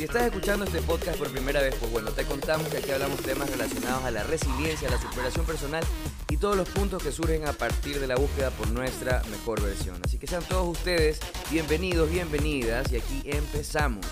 Si estás escuchando este podcast por primera vez, pues bueno, te contamos que aquí hablamos temas relacionados a la resiliencia, a la superación personal y todos los puntos que surgen a partir de la búsqueda por nuestra mejor versión. Así que sean todos ustedes bienvenidos, bienvenidas y aquí empezamos.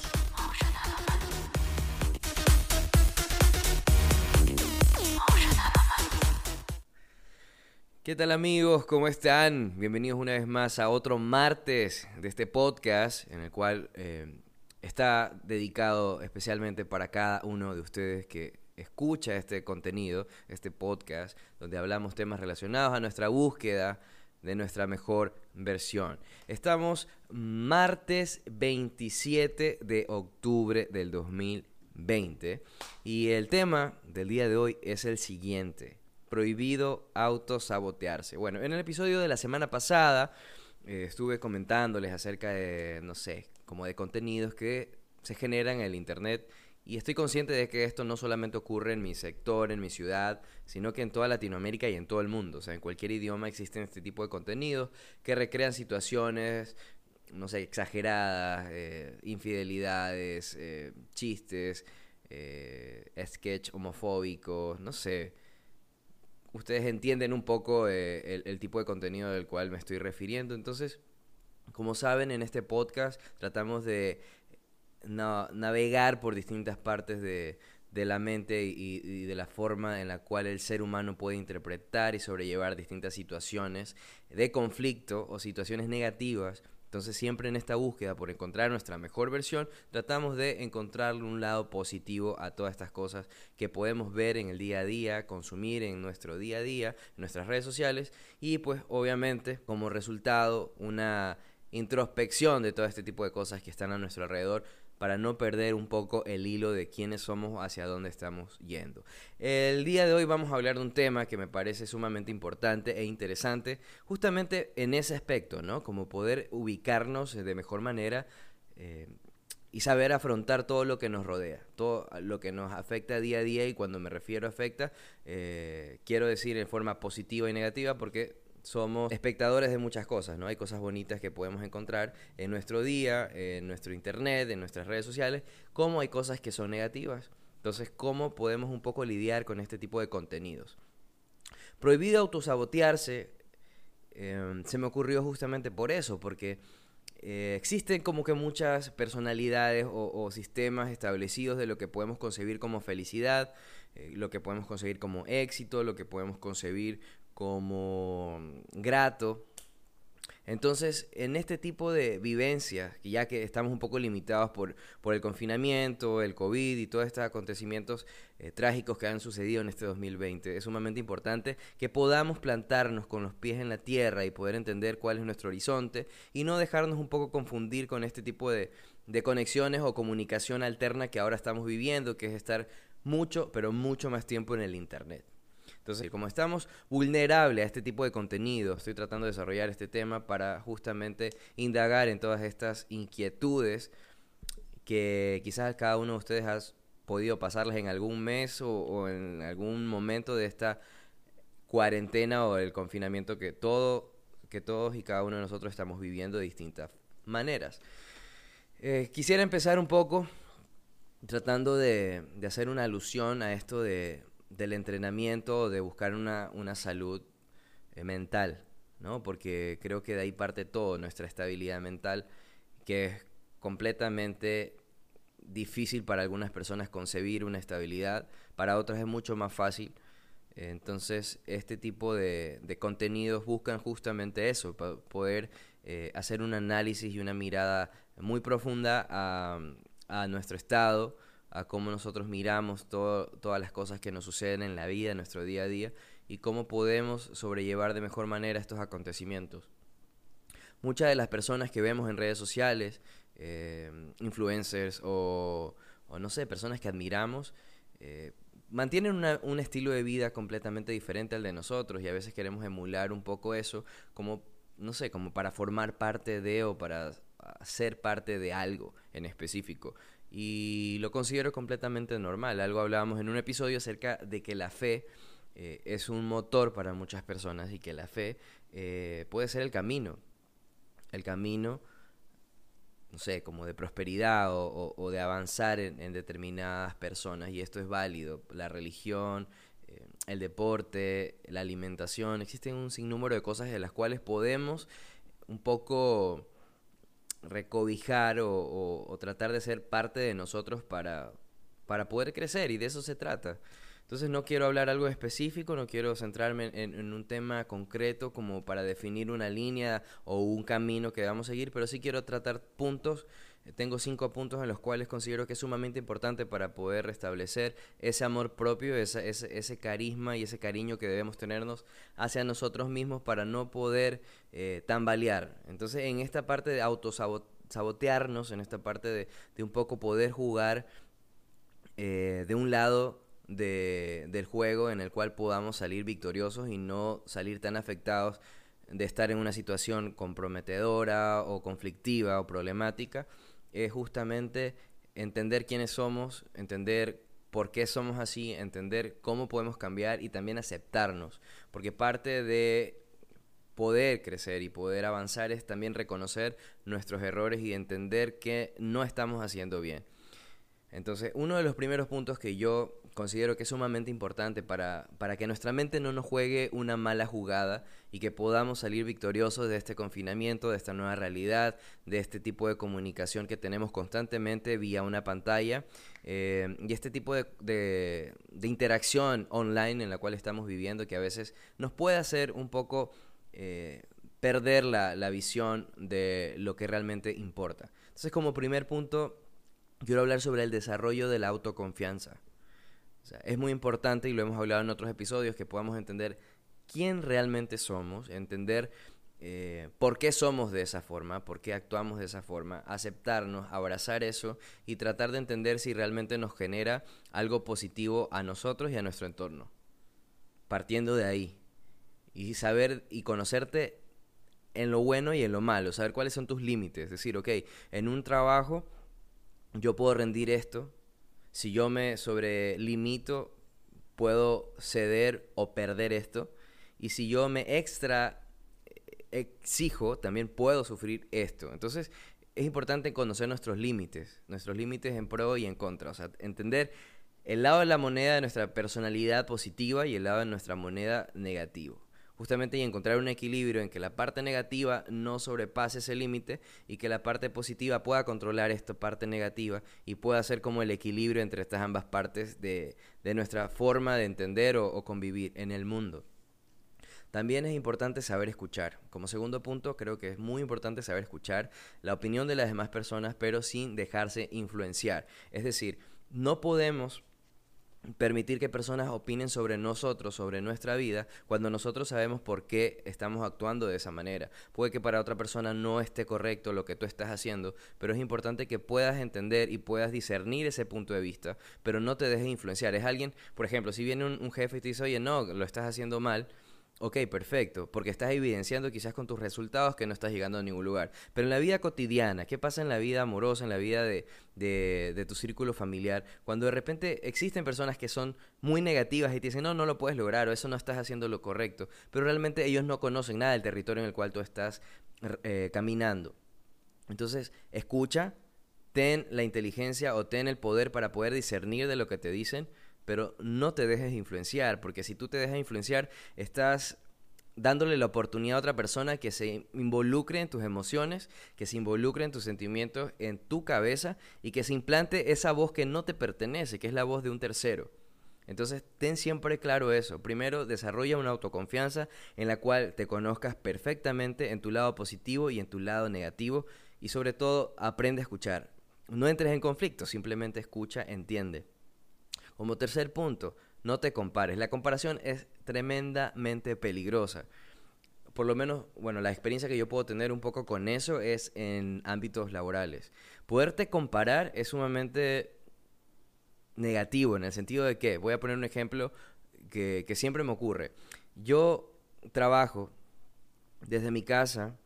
¿Qué tal amigos? ¿Cómo están? Bienvenidos una vez más a otro martes de este podcast en el cual eh, está dedicado especialmente para cada uno de ustedes que escucha este contenido, este podcast, donde hablamos temas relacionados a nuestra búsqueda de nuestra mejor versión. Estamos martes 27 de octubre del 2020 y el tema del día de hoy es el siguiente prohibido autosabotearse. Bueno, en el episodio de la semana pasada eh, estuve comentándoles acerca de, no sé, como de contenidos que se generan en el Internet y estoy consciente de que esto no solamente ocurre en mi sector, en mi ciudad, sino que en toda Latinoamérica y en todo el mundo. O sea, en cualquier idioma existen este tipo de contenidos que recrean situaciones, no sé, exageradas, eh, infidelidades, eh, chistes, sketch homofóbicos, no sé ustedes entienden un poco eh, el, tipo de contenido del cual me estoy refiriendo. Entonces, como saben, en este podcast tratamos de navegar por distintas partes de, la mente y, de la forma en la cual el ser humano puede interpretar y sobrellevar distintas situaciones de conflicto o situaciones negativas. Entonces siempre en esta búsqueda por encontrar nuestra mejor versión, tratamos de encontrarle un lado positivo a todas estas cosas que podemos ver en el día a día, consumir en nuestro día a día, en nuestras redes sociales. Y pues obviamente como resultado una introspección de todo este tipo de cosas que están a nuestro alrededor para no perder un poco el hilo de quiénes somos, hacia dónde estamos yendo. El día de hoy vamos a hablar de un tema que me parece sumamente importante e interesante, justamente en ese aspecto, ¿no? Como poder ubicarnos de mejor manera eh, y saber afrontar todo lo que nos rodea, todo lo que nos afecta día a día y cuando me refiero a afecta, eh, quiero decir en forma positiva y negativa porque somos espectadores de muchas cosas, ¿no? Hay cosas bonitas que podemos encontrar en nuestro día, en nuestro internet, en nuestras redes sociales, como hay cosas que son negativas. Entonces, ¿cómo podemos un poco lidiar con este tipo de contenidos? Prohibido autosabotearse, em, se me ocurrió justamente por eso, porque eh, existen como que muchas personalidades o, sistemas establecidos de lo que podemos concebir como felicidad, eh, lo que podemos concebir como éxito, lo que podemos concebir como grato. Entonces, en este tipo de vivencias, ya que estamos un poco limitados por, por el confinamiento, el COVID y todos estos acontecimientos eh, trágicos que han sucedido en este 2020, es sumamente importante que podamos plantarnos con los pies en la tierra y poder entender cuál es nuestro horizonte y no dejarnos un poco confundir con este tipo de, de conexiones o comunicación alterna que ahora estamos viviendo, que es estar mucho, pero mucho más tiempo en el Internet. Entonces, como estamos vulnerables a este tipo de contenido, estoy tratando de desarrollar este tema para justamente indagar en todas estas inquietudes que quizás cada uno de ustedes ha podido pasarles en algún mes o, en algún momento de esta cuarentena o el confinamiento que todo que todos y cada uno de nosotros estamos viviendo de distintas maneras. Eh, quisiera empezar un poco tratando de hacer una alusión a esto de, del entrenamiento, de buscar una, una salud eh, mental, ¿no? Porque creo que de ahí parte todo, nuestra estabilidad mental, que es completamente difícil para algunas personas concebir una estabilidad, para otras es mucho más fácil. Entonces, este tipo de, de contenidos buscan justamente eso, poder eh, hacer un análisis y una mirada muy profunda a, a nuestro estado, a cómo nosotros miramos todas las cosas que nos suceden en la vida, en nuestro día a día, y cómo podemos sobrellevar de mejor manera estos acontecimientos. Muchas de las personas que vemos en redes sociales, eh, influencers o, no sé, personas que admiramos, eh, mantienen un estilo de vida completamente diferente al de nosotros y a veces queremos emular un poco eso como, no sé, como para formar parte de o para ser parte de algo en específico. Y lo considero completamente normal. Algo hablábamos en un episodio acerca de que la fe eh, es un motor para muchas personas y que la fe eh, puede ser el camino. El camino no sé, como de prosperidad o, de avanzar en, determinadas personas y esto es válido. La religión, eh, el deporte, la alimentación, existen un sinnúmero de cosas de las cuales podemos un poco recobijar o, tratar de ser parte de nosotros para, para poder crecer y de eso se trata. Entonces no quiero hablar algo específico, no quiero centrarme en, un tema concreto como para definir una línea o un camino que debamos seguir, pero sí quiero tratar puntos. Tengo cinco puntos en los cuales considero que es sumamente importante para poder restablecer ese amor propio, ese, ese, carisma y ese cariño que debemos tenernos hacia nosotros mismos para no poder eh, tambalear. Entonces en esta parte de autosabotearnos, en esta parte de, un poco poder jugar eh, de un lado de, del juego en el cual podamos salir victoriosos y no salir tan afectados de estar en una situación comprometedora o conflictiva o problemática, es justamente entender quiénes somos, entender por qué somos así, entender cómo podemos cambiar y también aceptarnos, porque parte de poder crecer y poder avanzar es también reconocer nuestros errores y entender que no estamos haciendo bien. Entonces, uno de los primeros puntos que yo considero que es sumamente importante para, para que nuestra mente no nos juegue una mala jugada y que podamos salir victoriosos de este confinamiento, de esta nueva realidad, de este tipo de comunicación que tenemos constantemente vía una pantalla eh, y este tipo de, de, interacción online en la cual estamos viviendo que a veces nos puede hacer un poco eh, perder la, la visión de lo que realmente importa. Entonces como primer punto quiero hablar sobre el desarrollo de la autoconfianza es muy importante, y lo hemos hablado en otros episodios, que podamos entender quién realmente somos, entender eh, por qué somos de esa forma, por qué actuamos de esa forma, aceptarnos, abrazar eso y tratar de entender si realmente nos genera algo positivo a nosotros y a nuestro entorno. Partiendo de ahí. Y saber y conocerte en lo bueno y en lo malo, saber cuáles son tus límites. Es decir, ok, en un trabajo yo puedo rendir esto, si yo me sobrelimito, puedo ceder o perder esto. Y si yo me extra exijo, también puedo sufrir esto. Entonces, es importante conocer nuestros límites, nuestros límites en pro y en contra. O sea, entender el lado de la moneda de nuestra personalidad positiva y el lado de nuestra moneda negativo justamente y encontrar un equilibrio en que la parte negativa no sobrepase ese límite y que la parte positiva pueda controlar esta parte negativa y pueda ser como el equilibrio entre estas ambas partes de, nuestra forma de entender o, convivir en el mundo. También es importante saber escuchar. Como segundo punto, creo que es muy importante saber escuchar la opinión de las demás personas, pero sin dejarse influenciar. Es decir, no podemos permitir que personas opinen sobre nosotros, sobre nuestra vida, cuando nosotros sabemos por qué estamos actuando de esa manera. Puede que para otra persona no esté correcto lo que tú estás haciendo, pero es importante que puedas entender y puedas discernir ese punto de vista, pero no te dejes influenciar. Es alguien, por ejemplo, si viene un, un jefe y te dice, oye, no, lo estás haciendo mal, Ok, perfecto, porque estás evidenciando quizás con tus resultados que no estás llegando a ningún lugar. Pero en la vida cotidiana, ¿qué pasa en la vida amorosa, en la vida de, de, tu círculo familiar? Cuando de repente existen personas que son muy negativas y te dicen, no, no lo puedes lograr o eso no estás haciendo lo correcto, pero realmente ellos no conocen nada del territorio en el cual tú estás eh, caminando. Entonces, escucha, ten la inteligencia o ten el poder para poder discernir de lo que te dicen pero no te dejes influenciar, porque si tú te dejas influenciar, estás dándole la oportunidad a otra persona que se involucre en tus emociones, que se involucre en tus sentimientos, en tu cabeza y que se implante esa voz que no te pertenece, que es la voz de un tercero. Entonces, ten siempre claro eso. Primero, desarrolla una autoconfianza en la cual te conozcas perfectamente en tu lado positivo y en tu lado negativo y sobre todo, aprende a escuchar. No entres en conflicto, simplemente escucha, entiende. Como tercer punto, no te compares. La comparación es tremendamente peligrosa. Por lo menos, bueno, la experiencia que yo puedo tener un poco con eso es en ámbitos laborales. Poderte comparar es sumamente negativo, en el sentido de que, voy a poner un ejemplo que, que siempre me ocurre. Yo trabajo desde mi casa,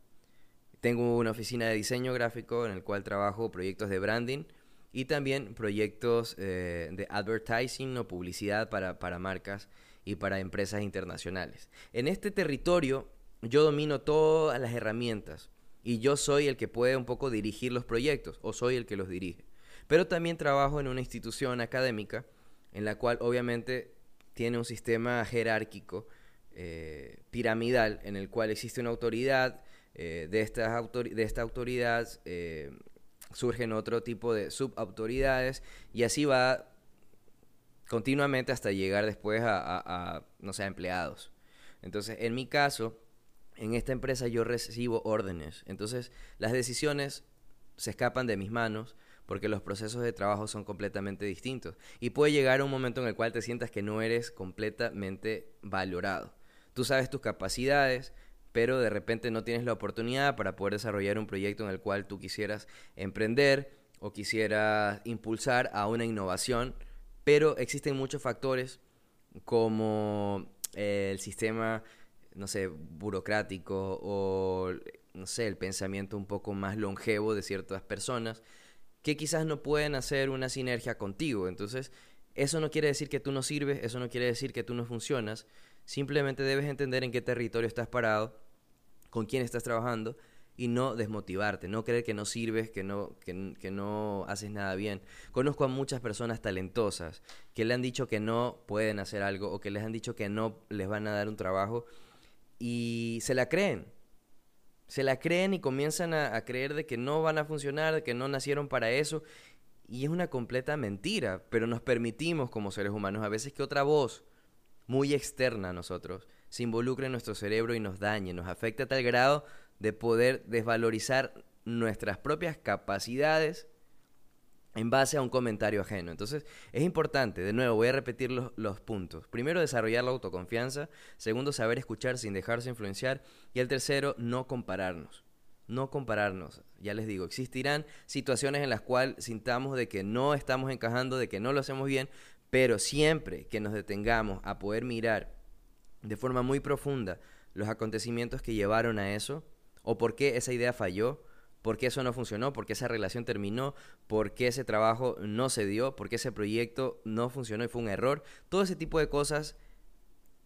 tengo una oficina de diseño gráfico en el cual trabajo proyectos de branding y también proyectos eh, de advertising o publicidad para, para marcas y para empresas internacionales. En este territorio yo domino todas las herramientas y yo soy el que puede un poco dirigir los proyectos o soy el que los dirige. Pero también trabajo en una institución académica en la cual obviamente tiene un sistema jerárquico eh, piramidal en el cual existe una autoridad, eh, de, estas de esta autoridad surgen otro tipo de subautoridades y así va continuamente hasta llegar después a, no sé, empleados. Entonces, en mi caso, en esta empresa yo recibo órdenes. Entonces, las decisiones se escapan de mis manos porque los procesos de trabajo son completamente distintos. Y puede llegar un momento en el cual te sientas que no eres completamente valorado. Tú sabes tus capacidades, pero de repente no tienes la oportunidad para poder desarrollar un proyecto en el cual tú quisieras emprender o quisieras impulsar a una innovación, pero existen muchos factores como eh, el sistema, no sé, burocrático o, no sé, el pensamiento un poco más longevo de ciertas personas que quizás no pueden hacer una sinergia contigo. Entonces, eso no quiere decir que tú no sirves, eso no quiere decir que tú no funcionas, Simplemente debes entender en qué territorio estás parado, con quién estás trabajando y no desmotivarte, no creer que no sirves, que no, que, no haces nada bien. Conozco a muchas personas talentosas que le han dicho que no pueden hacer algo o que les han dicho que no les van a dar un trabajo y se la creen. Se la creen y comienzan a, a creer de que no van a funcionar, de que no nacieron para eso. Y es una completa mentira, pero nos permitimos como seres humanos a veces que otra voz muy externa a nosotros, se involucra en nuestro cerebro y nos dañe, nos afecta a tal grado de poder desvalorizar nuestras propias capacidades en base a un comentario ajeno. Entonces, es importante, de nuevo, voy a repetir los, los, puntos. Primero, desarrollar la autoconfianza. Segundo, saber escuchar sin dejarse influenciar. Y el tercero, no compararnos. No compararnos. Ya les digo, existirán situaciones en las cuales sintamos de que no estamos encajando, de que no lo hacemos bien, pero siempre que nos detengamos a poder mirar de forma muy profunda los acontecimientos que llevaron a eso, o por qué esa idea falló, por qué eso no funcionó, por qué esa relación terminó, por qué ese trabajo no se dio, por qué ese proyecto no funcionó y fue un error, todo ese tipo de cosas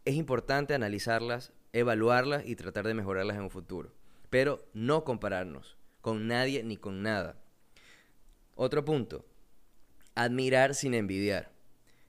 es importante analizarlas, evaluarlas y tratar de mejorarlas en un futuro. Pero no compararnos con nadie ni con nada. Otro punto, admirar sin envidiar.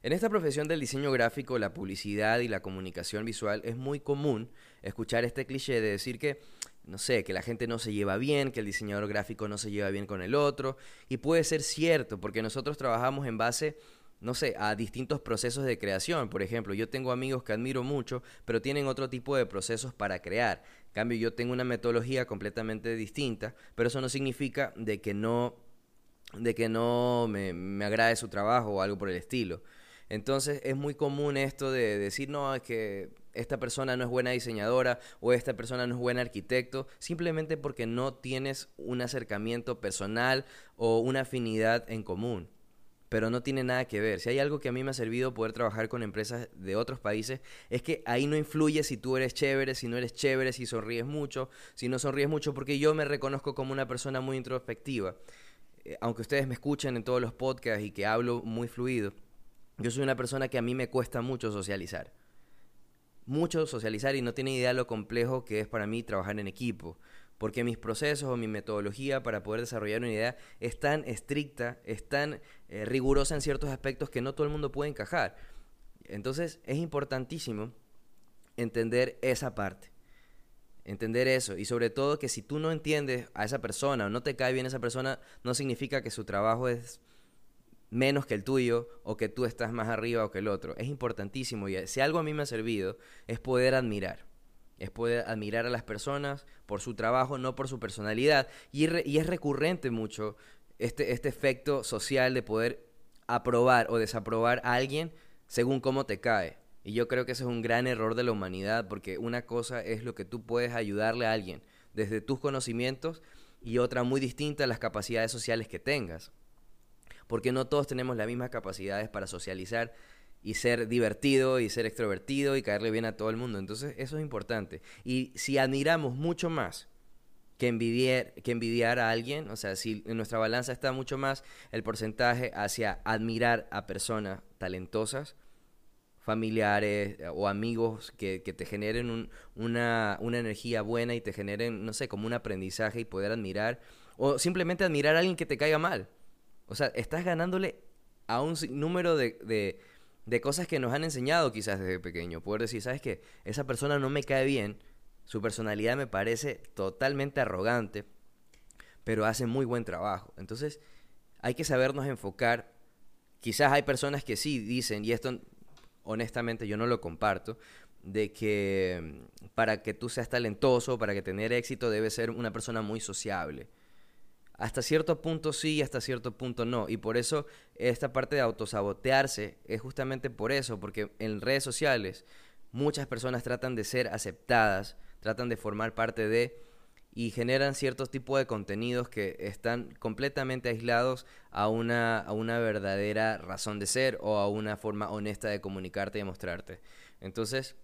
En esta profesión del diseño gráfico, la publicidad y la comunicación visual es muy común escuchar este cliché de decir que, no sé, que la gente no se lleva bien, que el diseñador gráfico no se lleva bien con el otro, y puede ser cierto, porque nosotros trabajamos en base no sé, a distintos procesos de creación. Por ejemplo, yo tengo amigos que admiro mucho, pero tienen otro tipo de procesos para crear. En cambio, yo tengo una metodología completamente distinta, pero eso no significa de que no, de que no me, me agrade su trabajo o algo por el estilo. Entonces es muy común esto de decir, no, es que esta persona no es buena diseñadora o esta persona no es buen arquitecto, simplemente porque no tienes un acercamiento personal o una afinidad en común. Pero no tiene nada que ver. Si hay algo que a mí me ha servido poder trabajar con empresas de otros países, es que ahí no influye si tú eres chévere, si no eres chévere, si sonríes mucho, si no sonríes mucho, porque yo me reconozco como una persona muy introspectiva. Eh, aunque ustedes me escuchen en todos los podcasts y que hablo muy fluido, yo soy una persona que a mí me cuesta mucho socializar. Mucho socializar y no tiene idea lo complejo que es para mí trabajar en equipo. Porque mis procesos o mi metodología para poder desarrollar una idea es tan estricta, es tan eh, rigurosa en ciertos aspectos que no todo el mundo puede encajar. Entonces es importantísimo entender esa parte. Entender eso. Y sobre todo que si tú no entiendes a esa persona o no te cae bien esa persona, no significa que su trabajo es menos que el tuyo o que tú estás más arriba o que el otro. Es importantísimo y si algo a mí me ha servido es poder admirar. Es poder admirar a las personas por su trabajo, no por su personalidad. Y, y es recurrente mucho este, este efecto social de poder aprobar o desaprobar a alguien según cómo te cae. Y yo creo que ese es un gran error de la humanidad porque una cosa es lo que tú puedes ayudarle a alguien desde tus conocimientos y otra muy distinta las capacidades sociales que tengas. Porque no todos tenemos las mismas capacidades para socializar y ser divertido y ser extrovertido y caerle bien a todo el mundo. Entonces eso es importante. Y si admiramos mucho más que envidiar, que envidiar a alguien, o sea, si en nuestra balanza está mucho más el porcentaje hacia admirar a personas talentosas, familiares eh, o amigos que, te generen una, una energía buena y te generen, no sé, como un aprendizaje y poder admirar, o simplemente admirar a alguien que te caiga mal. O sea, estás ganándole a un número de, de cosas que nos han enseñado quizás desde pequeño. Poder decir, ¿sabes qué? Esa persona no me cae bien, su personalidad me parece totalmente arrogante, pero hace muy buen trabajo. Entonces, hay que sabernos enfocar. Quizás hay personas que sí dicen, y esto honestamente yo no lo comparto, de que mm, para que tú seas talentoso, para que tener éxito, debes ser una persona muy sociable. Hasta cierto punto sí y hasta cierto punto no. Y por eso esta parte de autosabotearse es justamente por eso, porque en redes sociales muchas personas tratan de ser aceptadas, tratan de formar parte de y generan ciertos tipos de contenidos que están completamente aislados a una, a una verdadera razón de ser o a una forma honesta de comunicarte y mostrarte. Entonces,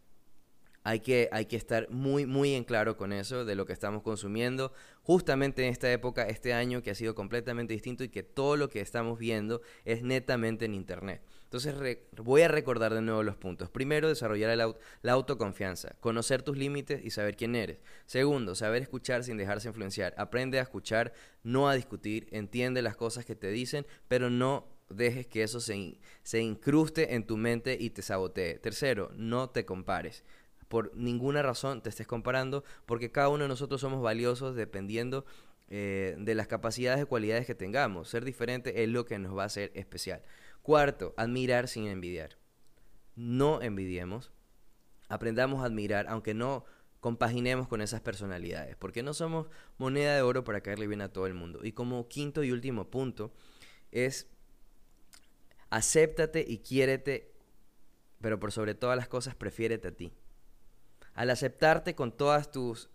hay que, hay que estar muy, muy en claro con eso, de lo que estamos consumiendo, justamente en esta época, este año que ha sido completamente distinto y que todo lo que estamos viendo es netamente en Internet. Entonces voy a recordar de nuevo los puntos. Primero, desarrollar la autoconfianza, conocer tus límites y saber quién eres. Segundo, saber escuchar sin dejarse influenciar. Aprende a escuchar, no a discutir, entiende las cosas que te dicen, pero no dejes que eso se, se incruste en tu mente y te sabotee. Tercero, no te compares por ninguna razón te estés comparando, porque cada uno de nosotros somos valiosos dependiendo eh, de las capacidades y cualidades que tengamos. Ser diferente es lo que nos va a hacer especial. Cuarto, admirar sin envidiar. No envidiemos, aprendamos a admirar, aunque no compaginemos con esas personalidades, porque no somos moneda de oro para caerle bien a todo el mundo. Y como quinto y último punto es acéptate y quiérete, pero por sobre todas las cosas prefiérete a ti al aceptarte con todas tus,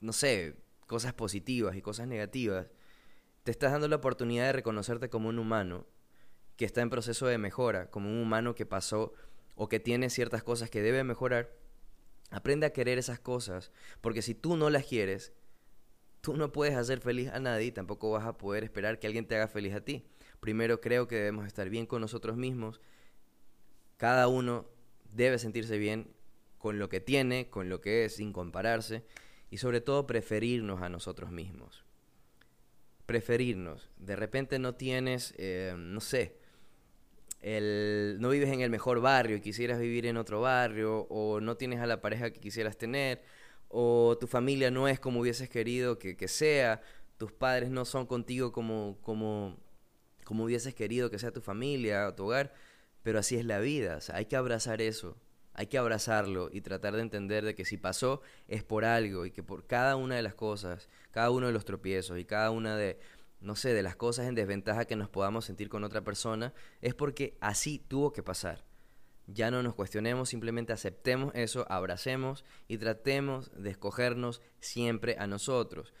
no sé, cosas positivas y cosas negativas, te estás dando la oportunidad de reconocerte como un humano que está en proceso de mejora, como un humano que pasó o que tiene ciertas cosas que debe mejorar. Aprende a querer esas cosas, porque si tú no las quieres, tú no puedes hacer feliz a nadie y tampoco vas a poder esperar que alguien te haga feliz a ti. Primero creo que debemos estar bien con nosotros mismos. Cada uno debe sentirse bien con lo que tiene, con lo que es, sin compararse, y sobre todo preferirnos a nosotros mismos. Preferirnos. De repente no tienes, eh, no sé, no vives en el mejor barrio y quisieras vivir en otro barrio, o no tienes a la pareja que quisieras tener, o tu familia no es como hubieses querido que, sea, tus padres no son contigo como, como, como hubieses querido que sea tu familia o tu hogar, pero así es la vida, hay que abrazar eso, hay que abrazarlo y tratar de entender de que si pasó es por algo y que por cada una de las cosas, cada uno de los tropiezos y cada una de, no sé, de las cosas en desventaja que nos podamos sentir con otra persona, es porque así tuvo que pasar. Ya no nos cuestionemos, simplemente aceptemos eso, abracemos y tratemos de escogernos siempre a nosotros.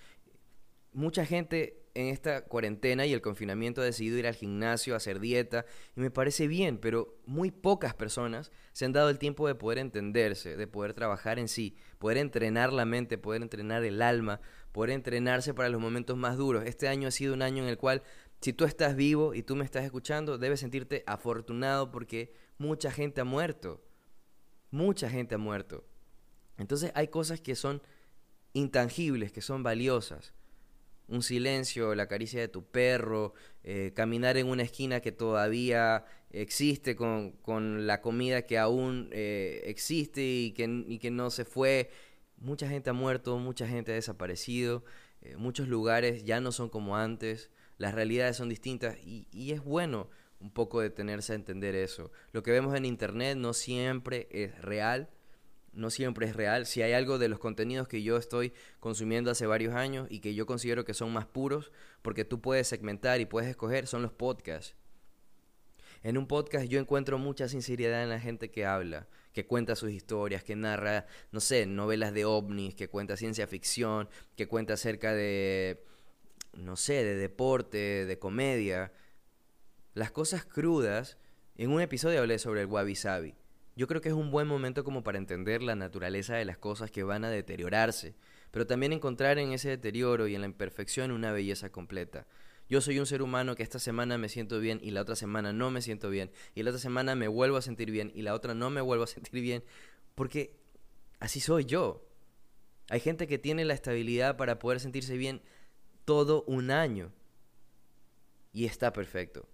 Mucha gente en esta cuarentena y el confinamiento ha decidido ir al gimnasio, a hacer dieta, y me parece bien, pero muy pocas personas se han dado el tiempo de poder entenderse, de poder trabajar en sí, poder entrenar la mente, poder entrenar el alma, poder entrenarse para los momentos más duros. Este año ha sido un año en el cual, si tú estás vivo y tú me estás escuchando, debes sentirte afortunado porque mucha gente ha muerto. Mucha gente ha muerto. Entonces hay cosas que son intangibles, que son valiosas un silencio, la caricia de tu perro, eh, caminar en una esquina que todavía existe con, con la comida que aún eh, existe y que, y que, no se fue. Mucha gente ha muerto, mucha gente ha desaparecido, eh, muchos lugares ya no son como antes, las realidades son distintas y, y es bueno un poco detenerse a entender eso. Lo que vemos en Internet no siempre es real no siempre es real. Si hay algo de los contenidos que yo estoy consumiendo hace varios años y que yo considero que son más puros, porque tú puedes segmentar y puedes escoger, son los podcasts. En un podcast yo encuentro mucha sinceridad en la gente que habla, que cuenta sus historias, que narra, no sé, novelas de ovnis, que cuenta ciencia ficción, que cuenta acerca de, no sé, de deporte, de comedia. las cosas crudas, en un episodio hablé sobre el wabi sabi. Yo creo que es un buen momento como para entender la naturaleza de las cosas que van a deteriorarse, pero también encontrar en ese deterioro y en la imperfección una belleza completa. Yo soy un ser humano que esta semana me siento bien y la otra semana no me siento bien, y la otra semana me vuelvo a sentir bien y la otra no me vuelvo a sentir bien, porque así soy yo. Hay gente que tiene la estabilidad para poder sentirse bien todo un año y está perfecto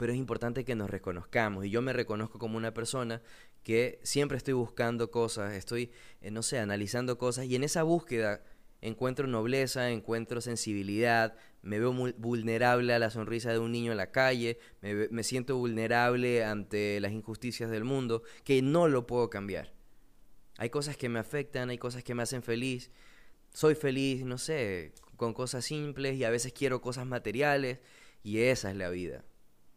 pero es importante que nos reconozcamos. Y yo me reconozco como una persona que siempre estoy buscando cosas, estoy, eh, no sé, analizando cosas y en esa búsqueda encuentro nobleza, encuentro sensibilidad, me veo vulnerable a la sonrisa de un niño en la calle, me, me siento vulnerable ante las injusticias del mundo, que no lo puedo cambiar. Hay cosas que me afectan, hay cosas que me hacen feliz. Soy feliz, no sé, con cosas simples y a veces quiero cosas materiales y esa es la vida.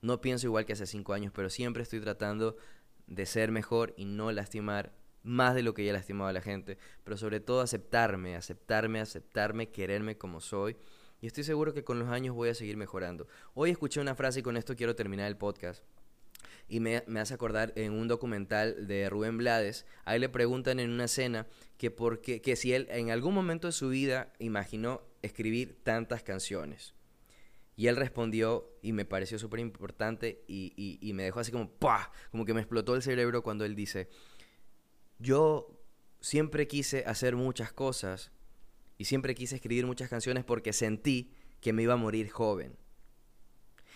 No pienso igual que hace cinco años, pero siempre estoy tratando de ser mejor y no lastimar más de lo que ya lastimado a la gente, pero sobre todo aceptarme, aceptarme, aceptarme, quererme como soy. Y estoy seguro que con los años voy a seguir mejorando. Hoy escuché una frase y con esto quiero terminar el podcast. Y me, hace acordar en un documental de Rubén Blades, a él le preguntan en una escena que, por que si él en algún momento de su vida imaginó escribir tantas canciones. Y él respondió y me pareció súper importante y, me dejó así como ¡pah! Como que me explotó el cerebro cuando él dice, yo siempre quise hacer muchas cosas y siempre quise escribir muchas canciones porque sentí que me iba a morir joven.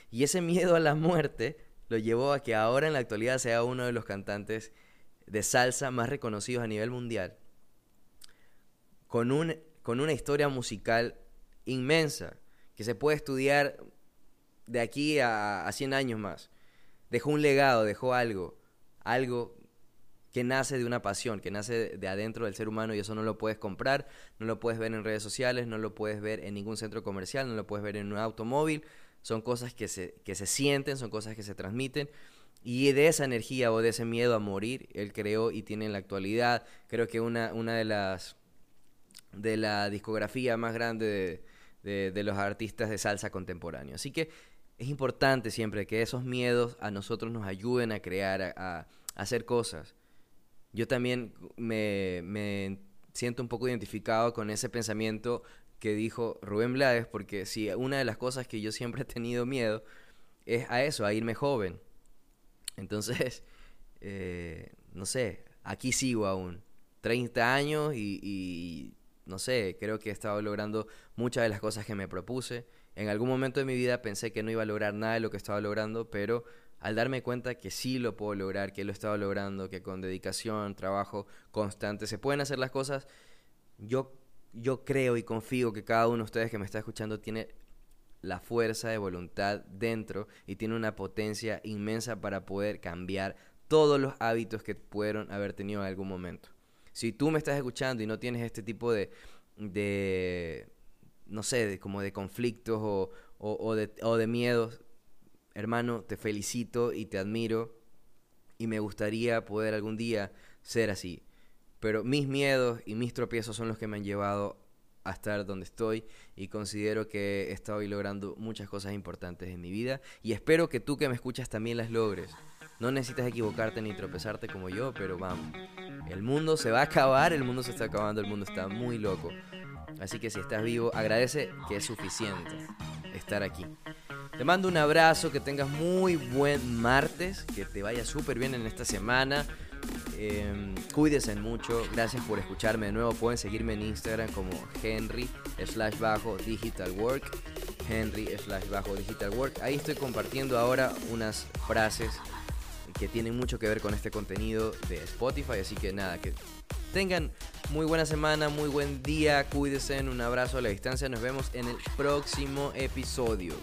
Y ese miedo a la muerte lo llevó a que ahora en la actualidad sea uno de los cantantes de salsa más reconocidos a nivel mundial, con, un, con una historia musical inmensa que se puede estudiar de aquí a, a 100 años más. Dejó un legado, dejó algo, algo que nace de una pasión, que nace de adentro del ser humano y eso no lo puedes comprar, no lo puedes ver en redes sociales, no lo puedes ver en ningún centro comercial, no lo puedes ver en un automóvil, son cosas que se, que se sienten, son cosas que se transmiten y de esa energía o de ese miedo a morir, él creó y tiene en la actualidad, creo que una, una de las de la discografía más grande de, de, los artistas de salsa contemporáneo. Así que es importante siempre que esos miedos a nosotros nos ayuden a crear, a, hacer cosas. Yo también me, siento un poco identificado con ese pensamiento que dijo Rubén Blades, porque si una de las cosas que yo siempre he tenido miedo es a eso, a irme joven. Entonces, eh, no sé, aquí sigo aún, 30 años y no sé, creo que he estado logrando muchas de las cosas que me propuse. En algún momento de mi vida pensé que no iba a lograr nada de lo que estaba logrando, pero al darme cuenta que sí lo puedo lograr, que lo he estado logrando, que con dedicación, trabajo constante se pueden hacer las cosas, yo, yo creo y confío que cada uno de ustedes que me está escuchando tiene la fuerza de voluntad dentro y tiene una potencia inmensa para poder cambiar todos los hábitos que pudieron haber tenido en algún momento. Si tú me estás escuchando y no tienes este tipo de, de no sé, de, como de conflictos o, o, de, o de miedos, hermano, te felicito y te admiro y me gustaría poder algún día ser así. Pero mis miedos y mis tropiezos son los que me han llevado a estar donde estoy y considero que he estado logrando muchas cosas importantes en mi vida y espero que tú que me escuchas también las logres. No necesitas equivocarte ni tropezarte como yo, pero vamos. El mundo se va a acabar, el mundo se está acabando, el mundo está muy loco. Así que si estás vivo, agradece que es suficiente estar aquí. Te mando un abrazo, que tengas muy buen martes, que te vaya súper bien en esta semana. Eh, cuídense mucho, gracias por escucharme de nuevo. Pueden seguirme en Instagram como Henry slash bajo digital work. Henry slash bajo digital work. Ahí estoy compartiendo ahora unas frases que tienen mucho que ver con este contenido de Spotify. Así que nada, que tengan muy buena semana, muy buen día, cuídense, un abrazo a la distancia, nos vemos en el próximo episodio.